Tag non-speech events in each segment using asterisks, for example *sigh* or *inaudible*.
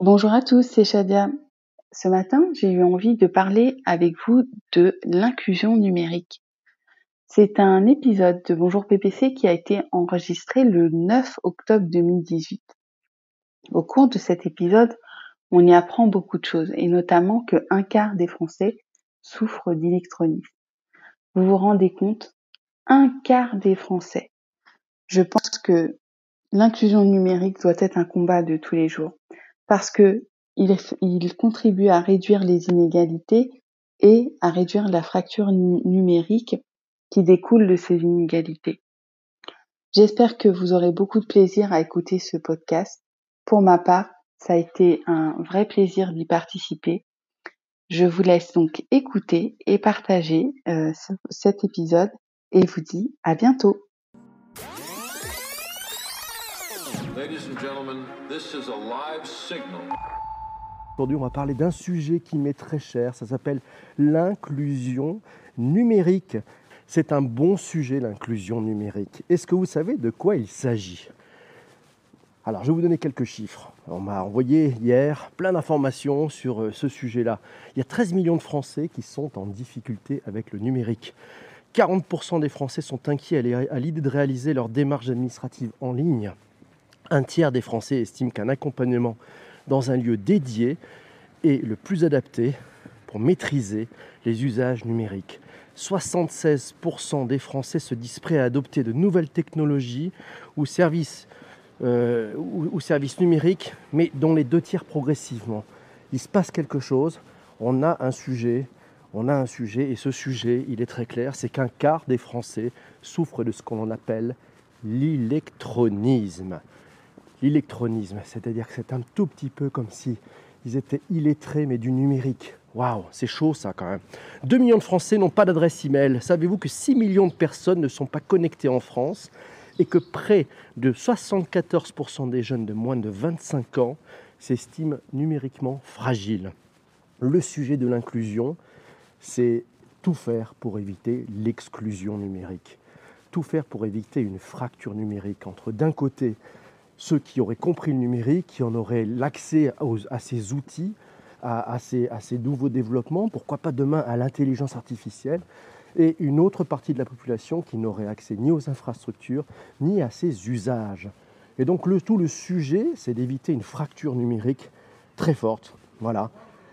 Bonjour à tous, c'est Shadia. Ce matin, j'ai eu envie de parler avec vous de l'inclusion numérique. C'est un épisode de Bonjour PPC qui a été enregistré le 9 octobre 2018. Au cours de cet épisode, on y apprend beaucoup de choses, et notamment que un quart des Français souffrent d'électronisme. Vous vous rendez compte? Un quart des Français. Je pense que l'inclusion numérique doit être un combat de tous les jours parce que il, contribue à réduire les inégalités et à réduire la fracture numérique qui découle de ces inégalités. J'espère que vous aurez beaucoup de plaisir à écouter ce podcast. Pour ma part, ça a été un vrai plaisir d'y participer. Je vous laisse donc écouter et partager euh, cet épisode et vous dis à bientôt. Aujourd'hui, on va parler d'un sujet qui m'est très cher. Ça s'appelle l'inclusion numérique. C'est un bon sujet, l'inclusion numérique. Est-ce que vous savez de quoi il s'agit? Alors, je vais vous donner quelques chiffres. On m'a envoyé hier plein d'informations sur euh, ce sujet-là. Il y a 13 millions de Français qui sont en difficulté avec le numérique. 40% des Français sont inquiets à l'idée de réaliser leur démarche administrative en ligne. Un tiers des Français estiment qu'un accompagnement dans un lieu dédié est le plus adapté pour maîtriser les usages numériques. 76% des Français se disent prêts à adopter de nouvelles technologies ou services, euh, ou, services numériques, mais dont les deux tiers progressivement. Il se passe quelque chose, on a un sujet, on a un sujet, et ce sujet, il est très clair, c'est qu'un quart des Français souffrent de ce qu'on appelle l'électronisme l'électronisme, c'est-à-dire que c'est un tout petit peu comme si ils étaient illettrés mais du numérique. Waouh, c'est chaud ça quand même. 2 millions de Français n'ont pas d'adresse email. Savez-vous que 6 millions de personnes ne sont pas connectées en France et que près de 74% des jeunes de moins de 25 ans s'estiment numériquement fragiles? Le sujet de l'inclusion, c'est tout faire pour éviter l'exclusion numérique. Tout faire pour éviter une fracture numérique entre d'un côté ceux qui auraient compris le numérique, qui en auraient l'accès à ces outils, à, ces, nouveaux développements, pourquoi pas demain à l'intelligence artificielle, et une autre partie de la population qui n'aurait accès ni aux infrastructures, ni à ces usages. Et donc le, tout le sujet, c'est d'éviter une fracture numérique très forte. Voilà.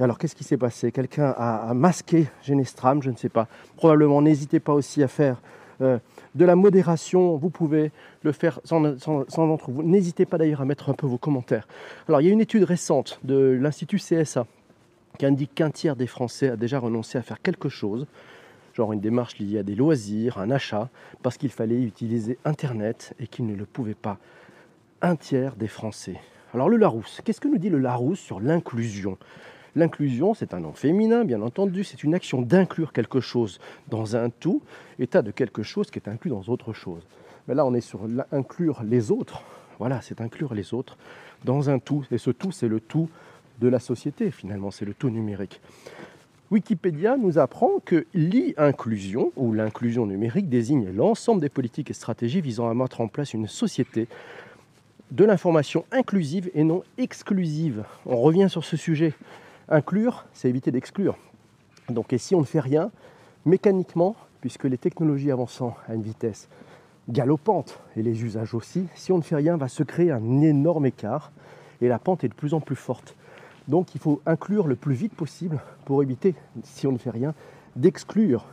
Alors qu'est-ce qui s'est passé? Quelqu'un a, masqué Genestram, je ne sais pas. Probablement, n'hésitez pas aussi à faire euh, de la modération, vous pouvez le faire sans, d'entre vous. N'hésitez pas d'ailleurs à mettre un peu vos commentaires. Alors, il y a une étude récente de l'Institut CSA qui indique qu'un tiers des Français a déjà renoncé à faire quelque chose, genre une démarche liée à des loisirs, un achat, parce qu'il fallait utiliser Internet et qu'ils ne le pouvaient pas. Un tiers des Français. Alors le Larousse, qu'est-ce que nous dit le Larousse sur l'inclusion? L'inclusion, c'est un nom féminin, bien entendu, c'est une action d'inclure quelque chose dans un tout, état de quelque chose qui est inclus dans autre chose. Mais là, on est sur inclure les autres. Voilà, c'est inclure les autres dans un tout. Et ce tout, c'est le tout de la société, finalement, c'est le tout numérique. Wikipédia nous apprend que l'e-inclusion, ou l'inclusion numérique, désigne l'ensemble des politiques et stratégies visant à mettre en place une société de l'information inclusive et non exclusive. On revient sur ce sujet. Inclure, c'est éviter d'exclure. Donc, et si on ne fait rien, mécaniquement, puisque les technologies avançant à une vitesse galopante et les usages aussi, si on ne fait rien, va se créer un énorme écart et la pente est de plus en plus forte. Donc il faut inclure le plus vite possible pour éviter, si on ne fait rien, d'exclure.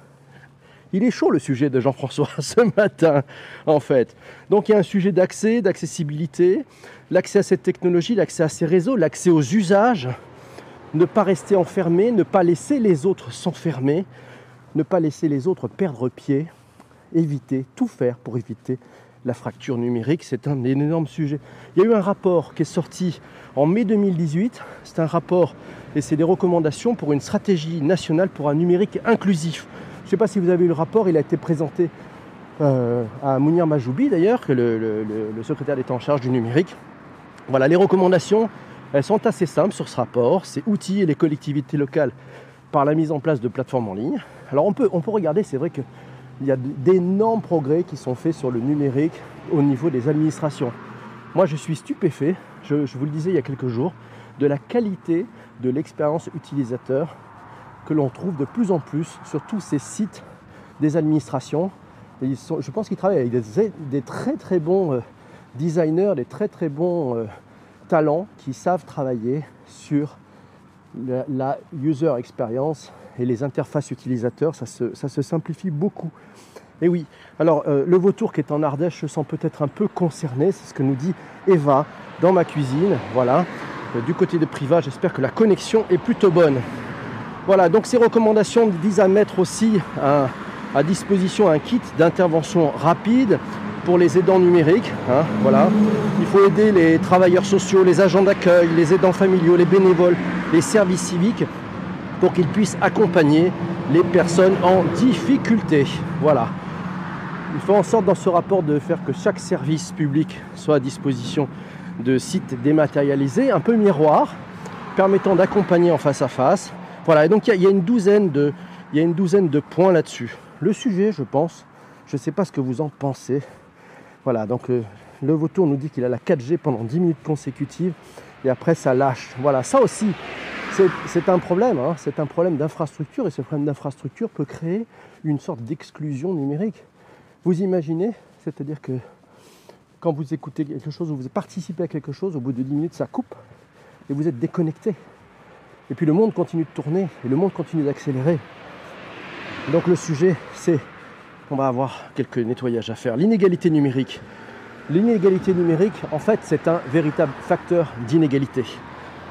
Il est chaud le sujet de Jean-François *laughs* ce matin, en fait. Donc il y a un sujet d'accès, d'accessibilité, l'accès à cette technologie, l'accès à ces réseaux, l'accès aux usages, ne pas rester enfermé, ne pas laisser les autres s'enfermer, ne pas laisser les autres perdre pied, éviter, tout faire pour éviter la fracture numérique. C'est un énorme sujet. Il y a eu un rapport qui est sorti en mai 2018. C'est un rapport et c'est des recommandations pour une stratégie nationale pour un numérique inclusif. Je ne sais pas si vous avez eu le rapport, il a été présenté euh, à Mounir Majoubi d'ailleurs, le, le secrétaire d'État en charge du numérique. Voilà, les recommandations, elles sont assez simples sur ce rapport. C'est outiller les collectivités locales par la mise en place de plateformes en ligne. Alors on peut, on peut regarder, c'est vrai qu'il y a d'énormes progrès qui sont faits sur le numérique au niveau des administrations. Moi je suis stupéfait, je, vous le disais il y a quelques jours, de la qualité de l'expérience utilisateur que l'on trouve de plus en plus sur tous ces sites des administrations. Ils sont, je pense qu'ils travaillent avec des, des, très très bons euh, designers, des très très bons euh, talents qui savent travailler sur la, user experience et les interfaces utilisateurs. Ça se, simplifie beaucoup. Et oui, alors euh, le vautour qui est en Ardèche se sent peut-être un peu concerné, c'est ce que nous dit Eva dans ma cuisine. Voilà, euh, du côté de Priva, j'espère que la connexion est plutôt bonne. Voilà, donc ces recommandations visent à mettre aussi à disposition un kit d'intervention rapide pour les aidants numériques. Hein, voilà. Il faut aider les travailleurs sociaux, les agents d'accueil, les aidants familiaux, les bénévoles, les services civiques pour qu'ils puissent accompagner les personnes en difficulté. Voilà. Il faut en sorte dans ce rapport de faire que chaque service public soit à disposition de sites dématérialisés, un peu miroir, permettant d'accompagner en face à face. Voilà, et donc il une douzaine de, il y a une douzaine de points là-dessus. Le sujet, je pense, je ne sais pas ce que vous en pensez. Voilà, donc le, le vautour nous dit qu'il a la 4G pendant 10 minutes consécutives et après ça lâche. Voilà, ça aussi, c'est un problème, hein. c'est un problème d'infrastructure et ce problème d'infrastructure peut créer une sorte d'exclusion numérique. Vous imaginez, c'est-à-dire que quand vous écoutez quelque chose ou vous participez à quelque chose, au bout de 10 minutes ça coupe et vous êtes déconnecté. Et puis le monde continue de tourner et le monde continue d'accélérer. Donc le sujet, c'est qu'on va avoir quelques nettoyages à faire. L'inégalité numérique. L'inégalité numérique, en fait, c'est un véritable facteur d'inégalité.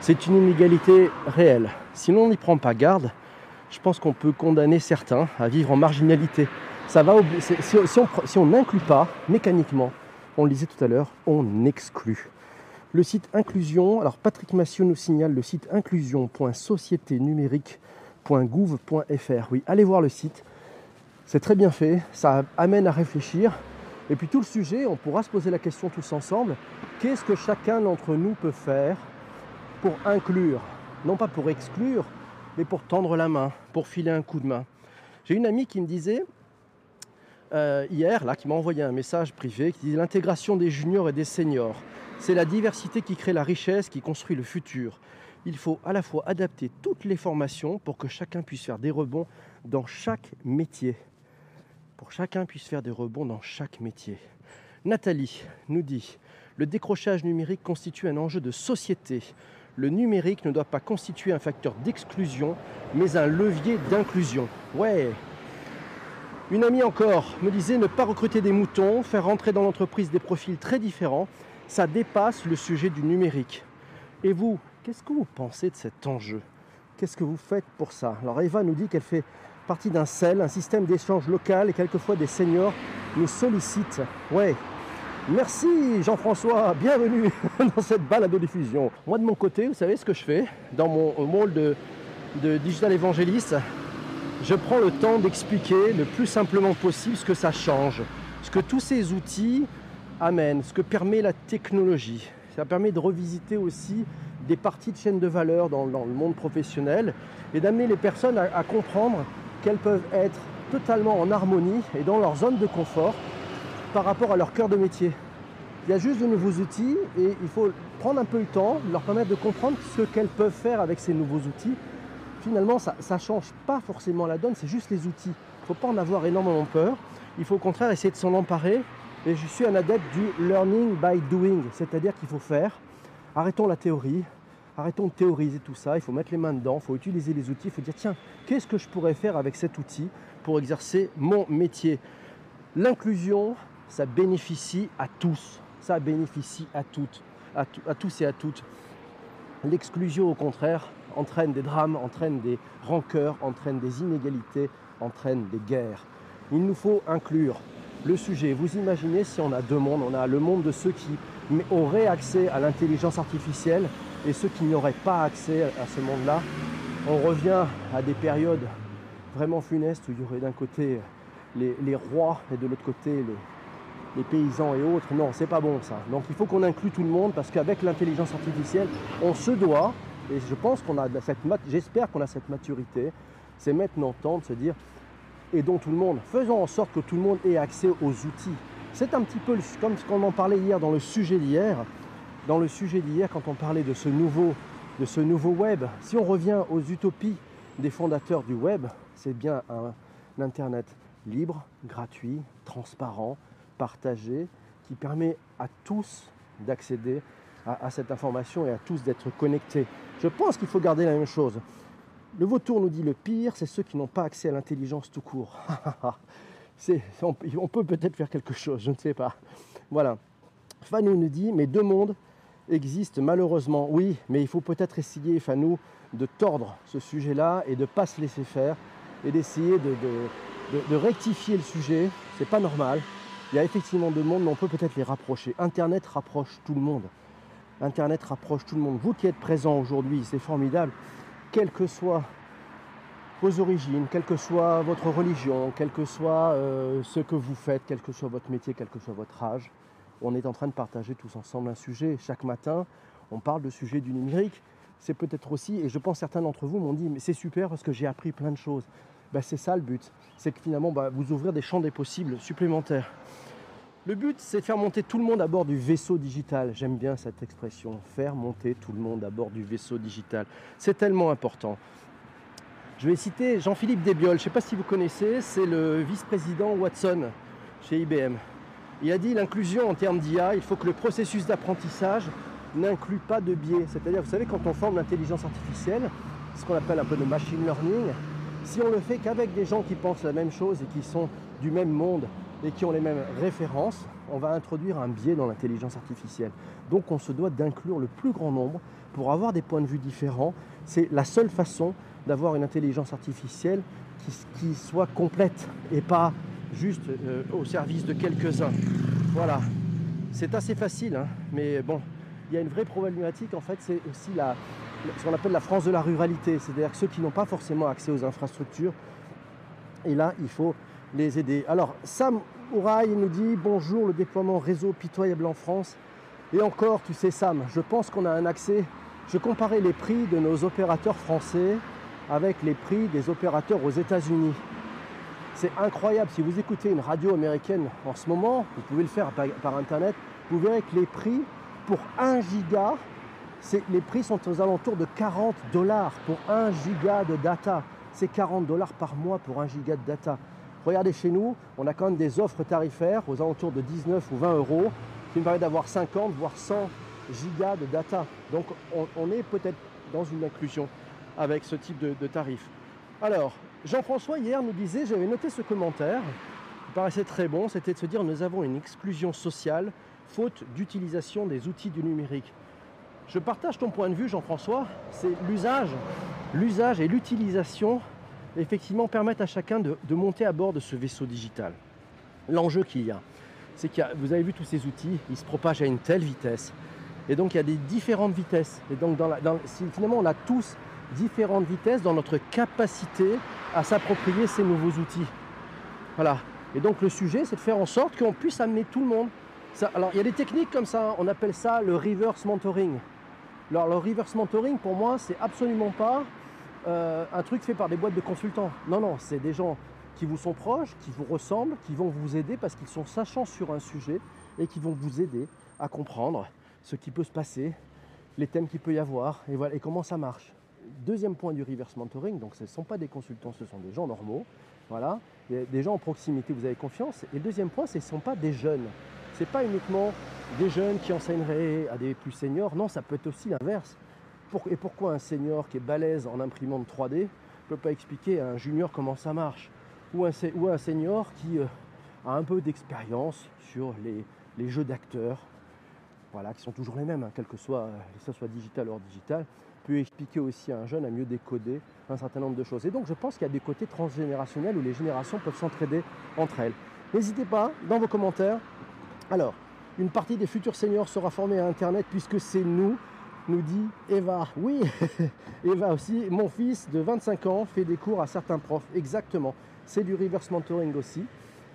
C'est une inégalité réelle. Si l'on n'y prend pas garde, je pense qu'on peut condamner certains à vivre en marginalité. Ça va si, on, si on n'inclut pas mécaniquement, on le disait tout à l'heure, on exclut. Le site inclusion, alors Patrick Massieu nous signale le site inclusion.sociéténumérique.gouv.fr. Oui, allez voir le site. C'est très bien fait, ça amène à réfléchir. Et puis tout le sujet, on pourra se poser la question tous ensemble, qu'est-ce que chacun d'entre nous peut faire pour inclure, non pas pour exclure, mais pour tendre la main, pour filer un coup de main? J'ai une amie qui me disait euh, hier, là, qui m'a envoyé un message privé, qui dit l'intégration des juniors et des seniors, c'est la diversité qui crée la richesse, qui construit le futur. Il faut à la fois adapter toutes les formations pour que chacun puisse faire des rebonds dans chaque métier. Pour chacun puisse faire des rebonds dans chaque métier. Nathalie nous dit le décrochage numérique constitue un enjeu de société le numérique ne doit pas constituer un facteur d'exclusion, mais un levier d'inclusion. Ouais. Une amie encore me disait ne pas recruter des moutons, faire rentrer dans l'entreprise des profils très différents, ça dépasse le sujet du numérique. Et vous, qu'est-ce que vous pensez de cet enjeu? Qu'est-ce que vous faites pour ça? Alors Eva nous dit qu'elle fait partie d'un CEL, un système d'échange local, et quelquefois des seniors nous sollicitent. Ouais, Merci Jean-François, bienvenue *laughs* dans cette balade de diffusion. Moi de mon côté, vous savez ce que je fais dans mon rôle de, digital évangéliste? Je prends le temps d'expliquer le plus simplement possible ce que ça change, ce que tous ces outils amènent, ce que permet la technologie. Ça permet de revisiter aussi des parties de chaîne de valeur dans, le monde professionnel et d'amener les personnes à comprendre qu'elles peuvent être totalement en harmonie et dans leur zone de confort par rapport à leur cœur de métier. Il y a juste de nouveaux outils et il faut prendre un peu le temps, leur permettre de comprendre ce qu'elles peuvent faire avec ces nouveaux outils. Finalement, ça ne change pas forcément la donne, c'est juste les outils. Il ne faut pas en avoir énormément peur. Il faut au contraire essayer de s'en emparer. Et je suis un adepte du learning by doing, c'est-à-dire qu'il faut faire. Arrêtons la théorie, arrêtons de théoriser tout ça. Il faut mettre les mains dedans, il faut utiliser les outils, il faut dire tiens, qu'est-ce que je pourrais faire avec cet outil pour exercer mon métier? L'inclusion, ça bénéficie à tous. Ça bénéficie à toutes, à, tous et à toutes. L'exclusion, au contraire, entraîne des drames, entraîne des rancœurs, entraîne des inégalités, entraîne des guerres. Il nous faut inclure le sujet. Vous imaginez si on a deux mondes, on a le monde de ceux qui auraient accès à l'intelligence artificielle et ceux qui n'auraient pas accès à ce monde-là. On revient à des périodes vraiment funestes où il y aurait d'un côté les, les, rois et de l'autre côté les, les paysans et autres. Non, c'est pas bon ça. Donc il faut qu'on inclue tout le monde parce qu'avec l'intelligence artificielle, on se doit, et je pense qu'on a cette j'espère qu'on a cette maturité, c'est maintenant temps de se dire aidons tout le monde, faisons en sorte que tout le monde ait accès aux outils. C'est un petit peu comme ce qu'on en parlait hier dans le sujet d'hier. Dans le sujet d'hier, quand on parlait de ce nouveau de ce nouveau web. Si on revient aux utopies des fondateurs du web, c'est bien un, Internet libre, gratuit, transparent, partagé, qui permet à tous d'accéder à, cette information et à tous d'être connectés. Je pense qu'il faut garder la même chose. Le vautour nous dit le pire, c'est ceux qui n'ont pas accès à l'intelligence tout court. *laughs* on, on peut peut-être faire quelque chose, je ne sais pas. Voilà. Fanou nous dit, mais deux mondes existent malheureusement. Oui, mais il faut peut-être essayer, Fanou, de tordre ce sujet-là et de ne pas se laisser faire et d'essayer de, rectifier le sujet. C'est pas normal. Il y a effectivement deux mondes, mais on peut peut-être les rapprocher. Internet rapproche tout le monde. Internet rapproche tout le monde. Vous qui êtes présents aujourd'hui, c'est formidable. Quelles que soient vos origines, quelle que soit votre religion, quel que soit euh, ce que vous faites, quel que soit votre métier, quel que soit votre âge, on est en train de partager tous ensemble un sujet. Chaque matin, on parle de sujet du numérique. C'est peut-être aussi, et je pense certains d'entre vous m'ont dit, mais c'est super parce que j'ai appris plein de choses. Ben, c'est ça le but. C'est que finalement, bah, vous ouvrir des champs des possibles supplémentaires. Le but, c'est de faire monter tout le monde à bord du vaisseau digital. J'aime bien cette expression, faire monter tout le monde à bord du vaisseau digital. C'est tellement important. Je vais citer Jean-Philippe Desbiol, je ne sais pas si vous connaissez, c'est le vice-président Watson chez IBM. Il a dit l'inclusion en termes d'IA, il faut que le processus d'apprentissage n'inclut pas de biais. C'est-à-dire, vous savez, quand on forme l'intelligence artificielle, ce qu'on appelle un peu de machine learning, si on le fait qu'avec des gens qui pensent la même chose et qui sont du même monde et qui ont les mêmes références, on va introduire un biais dans l'intelligence artificielle. Donc on se doit d'inclure le plus grand nombre pour avoir des points de vue différents. C'est la seule façon d'avoir une intelligence artificielle qui, soit complète et pas juste euh, au service de quelques-uns. Voilà. C'est assez facile, hein, mais bon, il y a une vraie problématique en fait, c'est aussi la, ce qu'on appelle la France de la ruralité, c'est-à-dire ceux qui n'ont pas forcément accès aux infrastructures. Et là, il faut les aider. Alors, Sam Ouraï nous dit bonjour, le déploiement réseau pitoyable en France. Et encore, tu sais, Sam, je pense qu'on a un accès. Je comparais les prix de nos opérateurs français avec les prix des opérateurs aux États-Unis. C'est incroyable. Si vous écoutez une radio américaine en ce moment, vous pouvez le faire par, Internet, vous verrez que les prix pour 1 giga, les prix sont aux alentours de 40 dollars pour 1 giga de data. C'est 40 dollars par mois pour 1 giga de data. Regardez chez nous, on a quand même des offres tarifaires aux alentours de 19 ou 20 euros qui me permettent d'avoir 50 voire 100 gigas de data. Donc on est peut-être dans une inclusion avec ce type de, tarif. Alors, Jean-François hier nous disait, j'avais noté ce commentaire, qui paraissait très bon, c'était de se dire nous avons une exclusion sociale faute d'utilisation des outils du numérique. Je partage ton point de vue Jean-François, c'est l'usage, l'usage et l'utilisation effectivement permettent à chacun de, monter à bord de ce vaisseau digital. L'enjeu qu'il y a, c'est que vous avez vu tous ces outils, ils se propagent à une telle vitesse. Et donc il y a des différentes vitesses. Et donc dans finalement on a tous différentes vitesses dans notre capacité à s'approprier ces nouveaux outils. Voilà. Et donc le sujet, c'est de faire en sorte qu'on puisse amener tout le monde. alors il y a des techniques comme ça, on appelle ça le reverse mentoring. Alors le reverse mentoring, pour moi, c'est absolument pas euh, un truc fait par des boîtes de consultants. Non, non, c'est des gens qui vous sont proches, qui vous ressemblent, qui vont vous aider parce qu'ils sont sachants sur un sujet et qui vont vous aider à comprendre ce qui peut se passer, les thèmes qu'il peut y avoir et, voilà, et comment ça marche. Deuxième point du reverse mentoring, donc ce ne sont pas des consultants, ce sont des gens normaux. Voilà, des gens en proximité, vous avez confiance. Et le deuxième point, ce ne sont pas des jeunes. Ce n'est pas uniquement des jeunes qui enseigneraient à des plus seniors. Non, ça peut être aussi l'inverse. Et pourquoi un senior qui est balèze en imprimante 3D ne peut pas expliquer à un junior comment ça marche? Ou un, senior qui euh, a un peu d'expérience sur les, jeux d'acteurs, voilà, qui sont toujours les mêmes, hein, que soit, euh, que ce soit digital ou hors digital, peut expliquer aussi à un jeune à mieux décoder un certain nombre de choses. Et donc je pense qu'il y a des côtés transgénérationnels où les générations peuvent s'entraider entre elles. N'hésitez pas dans vos commentaires. Alors, une partie des futurs seniors sera formée à Internet puisque c'est nous, nous dit Eva. Oui, *laughs* Eva aussi. Mon fils de 25 ans fait des cours à certains profs. Exactement. C'est du reverse mentoring aussi.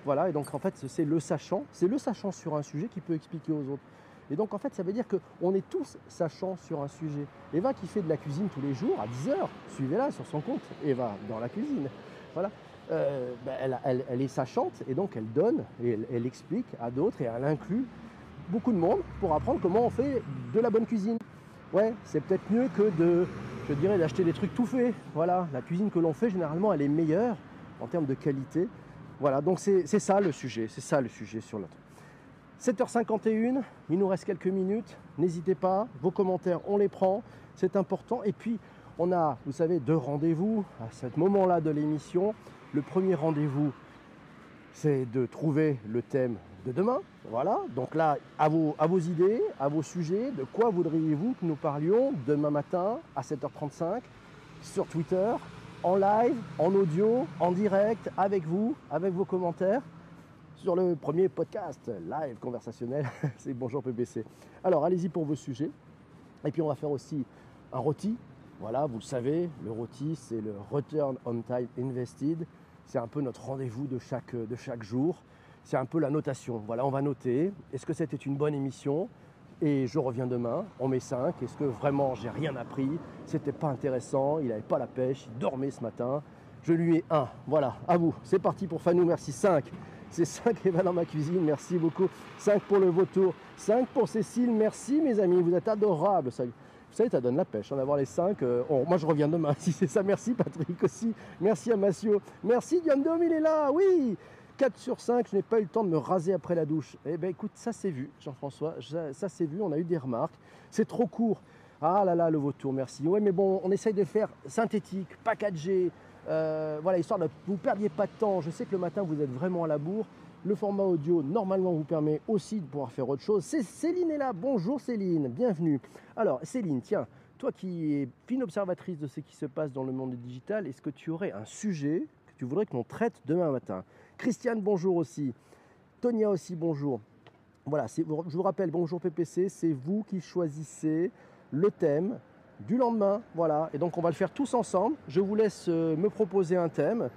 Voilà, et donc en fait, c'est le sachant. C'est le sachant sur un sujet qui peut expliquer aux autres. Et donc en fait, ça veut dire qu'on est tous sachants sur un sujet. Eva qui fait de la cuisine tous les jours à 10h, suivez-la sur son compte, Eva dans la cuisine. Voilà. Euh, ben, elle, est sachante et donc elle donne et elle, explique à d'autres et elle inclut beaucoup de monde pour apprendre comment on fait de la bonne cuisine. ouais, c'est peut-être mieux que de, je dirais, d'acheter des trucs tout faits. Voilà, la cuisine que l'on fait, généralement, elle est meilleure en termes de qualité. Voilà, donc c'est ça le sujet, c'est ça le sujet sur notre. 7h51, il nous reste quelques minutes. N'hésitez pas, vos commentaires, on les prend, c'est important. Et puis, on a, vous savez, deux rendez-vous à ce moment-là de l'émission. Le premier rendez-vous, c'est de trouver le thème de demain. Voilà, donc là, à vos, à vos idées, à vos sujets, de quoi voudriez-vous que nous parlions demain matin à 7h35 sur Twitter, en live, en audio, en direct, avec vous, avec vos commentaires sur le premier podcast live conversationnel, *laughs* c'est Bonjour PBC. Alors allez-y pour vos sujets. Et puis on va faire aussi un rôti. Voilà, vous le savez, le rôti c'est le Return on Time Invested. C'est un peu notre rendez-vous de chaque, de chaque jour. C'est un peu la notation. Voilà, on va noter. Est-ce que c'était une bonne émission? Et je reviens demain, on met 5. Est-ce que vraiment j'ai rien appris? C'était pas intéressant, il n'avait pas la pêche, il dormait ce matin. Je lui ai 1. Voilà, à vous. C'est parti pour Fanou, merci. 5. C'est 5 va dans ma cuisine, merci beaucoup. 5 pour le vautour. 5 pour Cécile, merci mes amis, vous êtes adorables. Vous savez, ça donne la pêche, hein, d'avoir les 5. Euh, moi, je reviens demain, *laughs* si c'est ça. Merci Patrick aussi. Merci à Massio. Merci Diandom, il est là, oui 4 sur 5, je n'ai pas eu le temps de me raser après la douche. Eh bien écoute, ça c'est vu, Jean-François, ça, c'est vu, on a eu des remarques. C'est trop court. Ah là là, le vautour, merci. Ouais, mais bon, on essaye de faire synthétique, packagé, euh, voilà, histoire de vous perdiez pas de temps. Je sais que le matin, vous êtes vraiment à la bourre. Le format audio, normalement, vous permet aussi de pouvoir faire autre chose. C'est Céline est là. Bonjour Céline, bienvenue. Alors, Céline, tiens, toi qui es fine observatrice de ce qui se passe dans le monde digital, est-ce que tu aurais un sujet que tu voudrais que l'on traite demain matin? Christiane, bonjour aussi. Tonia aussi, bonjour. Voilà, je vous rappelle, bonjour PPC, c'est vous qui choisissez le thème du lendemain. Voilà, et donc on va le faire tous ensemble. Je vous laisse euh, me proposer un thème.